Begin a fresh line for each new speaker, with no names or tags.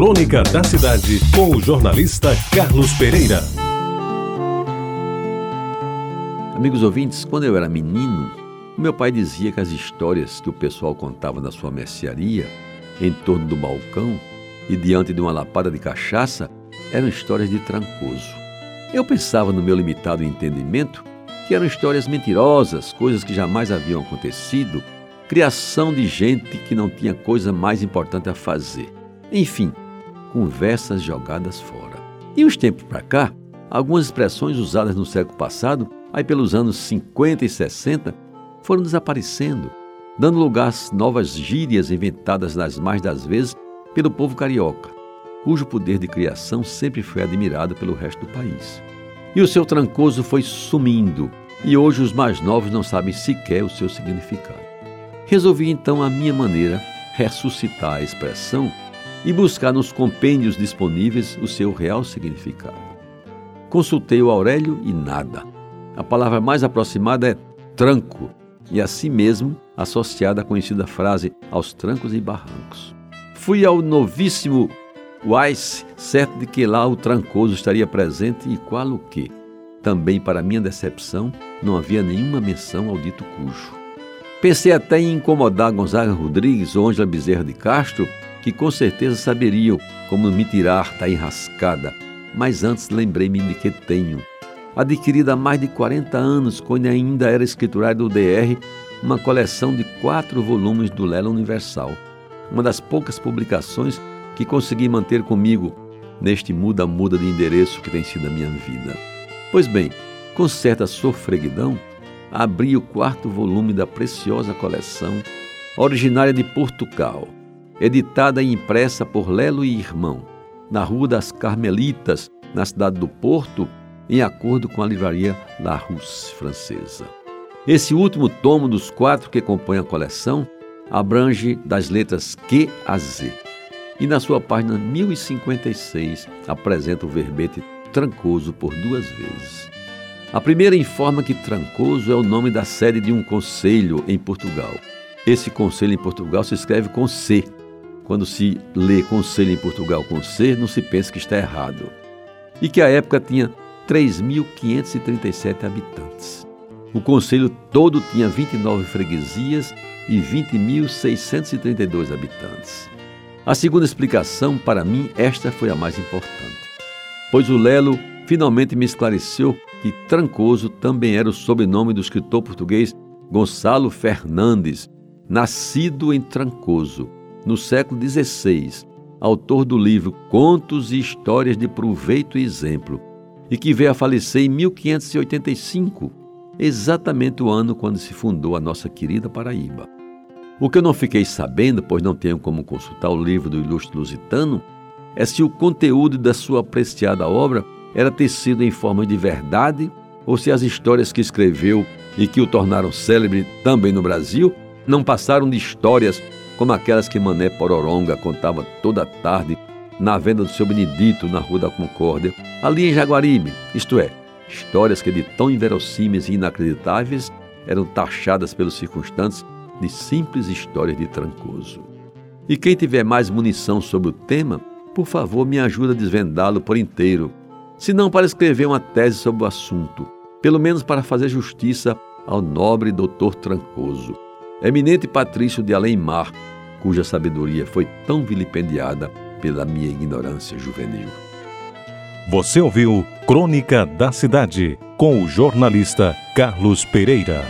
Crônica da Cidade, com o jornalista Carlos Pereira.
Amigos ouvintes, quando eu era menino, meu pai dizia que as histórias que o pessoal contava na sua mercearia, em torno do balcão e diante de uma lapada de cachaça, eram histórias de trancoso. Eu pensava no meu limitado entendimento que eram histórias mentirosas, coisas que jamais haviam acontecido, criação de gente que não tinha coisa mais importante a fazer. Enfim, conversas jogadas fora. E uns tempos para cá, algumas expressões usadas no século passado, aí pelos anos 50 e 60, foram desaparecendo, dando lugar às novas gírias inventadas nas mais das vezes pelo povo carioca, cujo poder de criação sempre foi admirado pelo resto do país. E o seu trancoso foi sumindo, e hoje os mais novos não sabem sequer o seu significado. Resolvi então, à minha maneira, ressuscitar a expressão e buscar nos compêndios disponíveis o seu real significado. Consultei o Aurélio e nada. A palavra mais aproximada é tranco e assim mesmo associada à conhecida frase aos trancos e barrancos. Fui ao novíssimo Weiss, certo de que lá o trancoso estaria presente e qual o que. Também, para minha decepção, não havia nenhuma menção ao dito cujo. Pensei até em incomodar Gonzaga Rodrigues ou Ângela Bezerra de Castro que com certeza saberiam como me tirar da enrascada, mas antes lembrei-me de que tenho, adquirida há mais de 40 anos, quando ainda era escriturário do DR, uma coleção de quatro volumes do Lela Universal, uma das poucas publicações que consegui manter comigo neste muda-muda de endereço que tem sido a minha vida. Pois bem, com certa sofreguidão, abri o quarto volume da preciosa coleção, originária de Portugal, editada e impressa por Lelo e Irmão, na Rua das Carmelitas, na cidade do Porto, em acordo com a livraria La Rousse francesa. Esse último tomo dos quatro que compõem a coleção abrange das letras Q a Z. E na sua página 1056 apresenta o verbete Trancoso por duas vezes. A primeira informa que Trancoso é o nome da sede de um conselho em Portugal. Esse conselho em Portugal se escreve com C, quando se lê conselho em Portugal com C, não se pensa que está errado. E que a época tinha 3.537 habitantes. O conselho todo tinha 29 freguesias e 20.632 habitantes. A segunda explicação, para mim, esta foi a mais importante, pois o Lelo finalmente me esclareceu que Trancoso também era o sobrenome do escritor português Gonçalo Fernandes, nascido em Trancoso, no século XVI, autor do livro Contos e Histórias de Proveito e Exemplo, e que veio a falecer em 1585, exatamente o ano quando se fundou a nossa querida Paraíba. O que eu não fiquei sabendo, pois não tenho como consultar o livro do ilustre lusitano, é se o conteúdo da sua apreciada obra era tecido em forma de verdade ou se as histórias que escreveu e que o tornaram célebre também no Brasil não passaram de histórias como aquelas que Mané Pororonga contava toda tarde na venda do seu Benedito na Rua da Concórdia, ali em Jaguaribe, isto é, histórias que de tão inverossímeis e inacreditáveis eram taxadas pelos circunstantes de simples histórias de Trancoso. E quem tiver mais munição sobre o tema, por favor me ajude a desvendá-lo por inteiro, se não para escrever uma tese sobre o assunto, pelo menos para fazer justiça ao nobre doutor Trancoso, eminente patrício de Além-Mar, cuja sabedoria foi tão vilipendiada pela minha ignorância juvenil.
Você ouviu Crônica da Cidade com o jornalista Carlos Pereira.